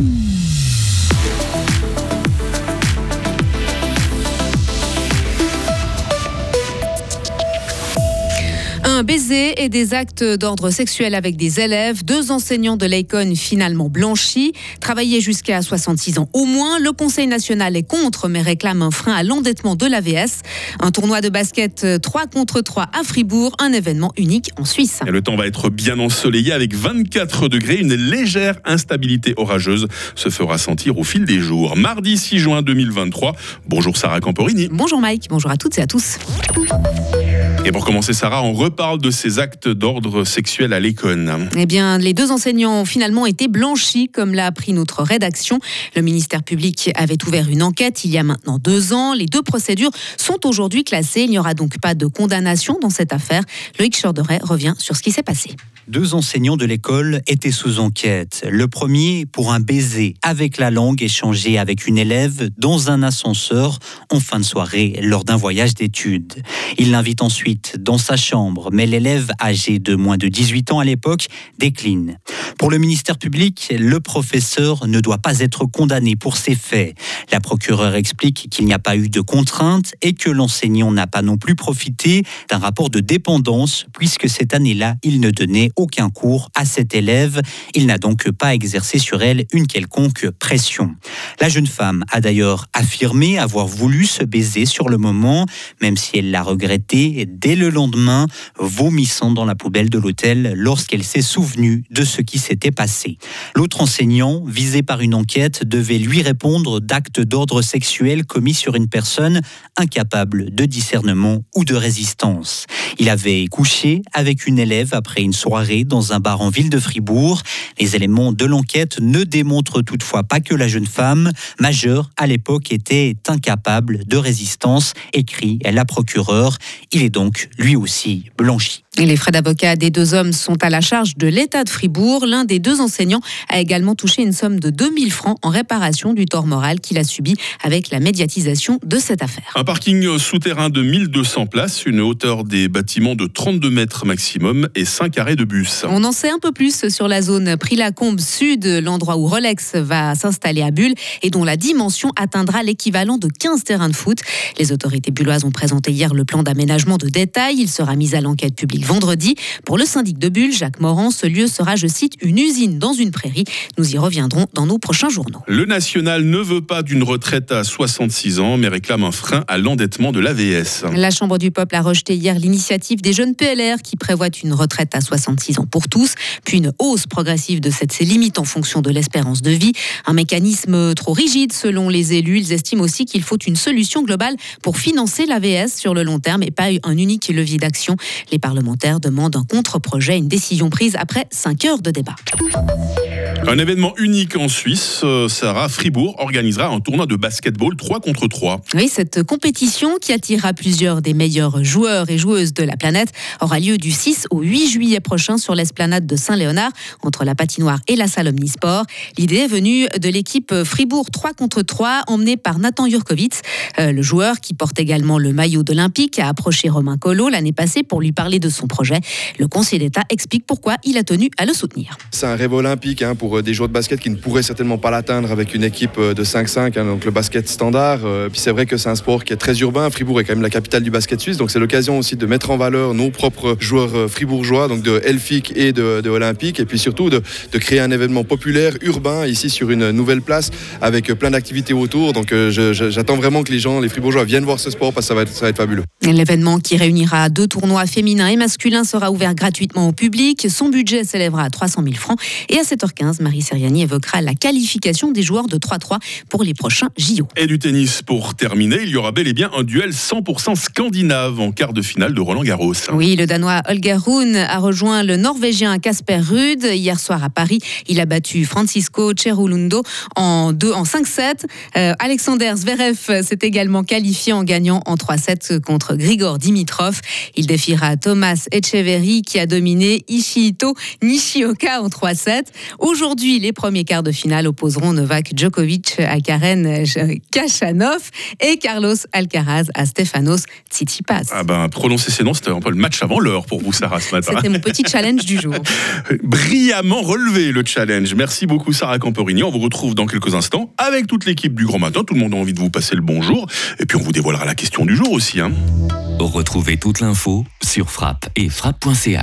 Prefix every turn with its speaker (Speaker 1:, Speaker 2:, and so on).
Speaker 1: Mm-hmm. Un baiser et des actes d'ordre sexuel avec des élèves, deux enseignants de l'Econ finalement blanchis, travaillaient jusqu'à 66 ans au moins. Le Conseil national est contre mais réclame un frein à l'endettement de l'AVS. Un tournoi de basket 3 contre 3 à Fribourg, un événement unique en Suisse.
Speaker 2: le temps va être bien ensoleillé avec 24 degrés. Une légère instabilité orageuse se fera sentir au fil des jours. Mardi 6 juin 2023. Bonjour Sarah Camporini.
Speaker 1: Bonjour Mike, bonjour à toutes et à tous.
Speaker 2: Et pour commencer, Sarah, on reparle de ces actes d'ordre sexuel à l'école.
Speaker 1: Eh bien, les deux enseignants ont finalement été blanchis, comme l'a appris notre rédaction. Le ministère public avait ouvert une enquête il y a maintenant deux ans. Les deux procédures sont aujourd'hui classées. Il n'y aura donc pas de condamnation dans cette affaire. Loïc Chorderet revient sur ce qui s'est passé.
Speaker 3: Deux enseignants de l'école étaient sous enquête. Le premier pour un baiser avec la langue échangé avec une élève dans un ascenseur en fin de soirée lors d'un voyage d'études. Il l'invite ensuite dans sa chambre, mais l'élève âgé de moins de 18 ans à l'époque décline. Pour le ministère public, le professeur ne doit pas être condamné pour ces faits. La procureure explique qu'il n'y a pas eu de contrainte et que l'enseignant n'a pas non plus profité d'un rapport de dépendance puisque cette année-là, il ne donnait aucun cours à cette élève. Il n'a donc pas exercé sur elle une quelconque pression. La jeune femme a d'ailleurs affirmé avoir voulu se baiser sur le moment, même si elle l'a regretté dès le lendemain, vomissant dans la poubelle de l'hôtel lorsqu'elle s'est souvenue de ce qui s'était passé. L'autre enseignant, visé par une enquête, devait lui répondre d'actes d'ordre sexuel commis sur une personne incapable de discernement ou de résistance. Il avait couché avec une élève après une soirée dans un bar en ville de Fribourg. Les éléments de l'enquête ne démontrent toutefois pas que la jeune femme, majeure à l'époque, était incapable de résistance, écrit la procureure. Il est donc lui aussi blanchi.
Speaker 1: Les frais d'avocat des deux hommes sont à la charge de l'État de Fribourg. L'un des deux enseignants a également touché une somme de 2000 francs en réparation du tort moral qu'il a subi avec la médiatisation de cette affaire.
Speaker 2: Un parking souterrain de 1200 places, une hauteur des bâtiments de 32 mètres maximum et 5 arrêts de bus.
Speaker 1: On en sait un peu plus sur la zone Prix-Lacombe Sud, l'endroit où Rolex va s'installer à Bulle et dont la dimension atteindra l'équivalent de 15 terrains de foot. Les autorités bulloises ont présenté hier le plan d'aménagement de détail. Il sera mis à l'enquête publique vendredi. Pour le syndic de Bulle, Jacques Morand, ce lieu sera, je cite, une usine dans une prairie. Nous y reviendrons dans nos prochains journaux.
Speaker 2: Le national ne veut pas d'une retraite à 66 ans, mais réclame un frein à l'endettement de l'AVS.
Speaker 1: La Chambre du peuple a rejeté hier l'initiative des jeunes PLR qui prévoit une retraite à 66 ans pour tous, puis une hausse progressive de cette limite en fonction de l'espérance de vie. Un mécanisme trop rigide selon les élus. Ils estiment aussi qu'il faut une solution globale pour financer l'AVS sur le long terme et pas un unique levier d'action. Les parlementaires demande un contre-projet, une décision prise après 5 heures de débat.
Speaker 2: Un événement unique en Suisse, euh, Sarah Fribourg organisera un tournoi de basketball 3 contre 3.
Speaker 1: Oui, cette compétition qui attirera plusieurs des meilleurs joueurs et joueuses de la planète aura lieu du 6 au 8 juillet prochain sur l'esplanade de Saint-Léonard entre la patinoire et la salle Omnisport. L'idée est venue de l'équipe Fribourg 3 contre 3 emmenée par Nathan Jurkovic, euh, le joueur qui porte également le maillot d'Olympique a approché Romain Collot l'année passée pour lui parler de son projet. Le Conseil d'État explique pourquoi il a tenu à le soutenir.
Speaker 4: C'est un rêve olympique hein, pour euh, des joueurs de basket qui ne pourraient certainement pas l'atteindre avec une équipe euh, de 5-5, hein, donc le basket standard. Euh, puis c'est vrai que c'est un sport qui est très urbain. Fribourg est quand même la capitale du basket suisse, donc c'est l'occasion aussi de mettre en valeur nos propres joueurs fribourgeois, donc de Elfic et de, Olympique, et puis surtout de, créer un événement populaire, urbain, ici sur une nouvelle place, avec plein d'activités autour. Donc j'attends vraiment que les gens, les fribourgeois, viennent voir ce sport parce que ça va ça va être fabuleux.
Speaker 1: L'événement qui réunira deux tournois féminins et masculins sera ouvert gratuitement au public. Son budget s'élèvera à 300 000 francs. Et à 7h15, Marie Seriani évoquera la qualification des joueurs de 3-3 pour les prochains JO.
Speaker 2: Et du tennis pour terminer, il y aura bel et bien un duel 100% scandinave en quart de finale de Roland Garros.
Speaker 1: Oui, le Danois Holger Rune a rejoint le Norvégien Casper Ruud hier soir à Paris. Il a battu Francisco Cerulundo en, en 5-7. Euh, Alexander Zverev s'est également qualifié en gagnant en 3-7 contre Grigor Dimitrov. Il défiera Thomas Echeverry qui a dominé Ishihito Nishioka en 3-7. Aujourd'hui, Aujourd'hui, les premiers quarts de finale opposeront Novak Djokovic à Karen Kachanov et Carlos Alcaraz à Stefanos Tsitsipas.
Speaker 2: Ah ben, prononcer ces noms, c'était un peu le match avant l'heure pour vous, Sarah, ce matin.
Speaker 1: C'était mon petit challenge du jour.
Speaker 2: Brillamment relevé le challenge. Merci beaucoup, Sarah Camporini. On vous retrouve dans quelques instants avec toute l'équipe du Grand Matin. Tout le monde a envie de vous passer le bonjour. Et puis, on vous dévoilera la question du jour aussi. Hein.
Speaker 5: Retrouvez toute l'info sur frappe et frappe.ch.